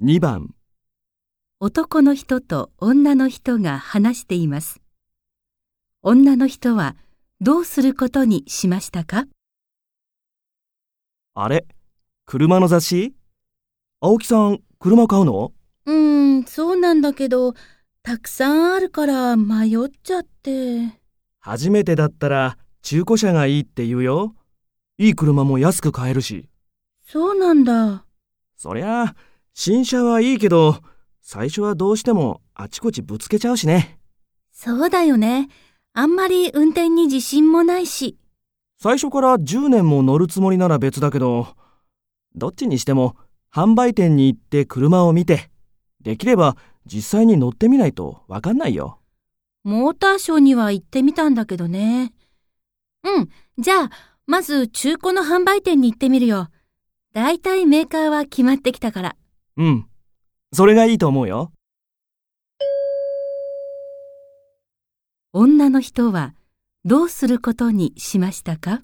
2番男の人と女の人が話しています。女の人はどうすることにしましたか？あれ？車の雑誌？青木さん、車買うの？うーん、そうなんだけど、たくさんあるから迷っちゃって。初めてだったら中古車がいいって言うよ。いい車も安く買えるし。そうなんだ。そりゃあ、新車はいいけど、最初はどうしてもあちこちぶつけちゃうしね。そうだよね。あんまり運転に自信もないし。最初から10年も乗るつもりなら別だけど、どっちにしても販売店に行って車を見て、できれば実際に乗ってみないとわかんないよ。モーターショーには行ってみたんだけどね。うん、じゃあ、まず中古の販売店に行ってみるよ。だいたいメーカーは決まってきたから。うん。それがいいと思うよ。女の人はどうすることにしましたか？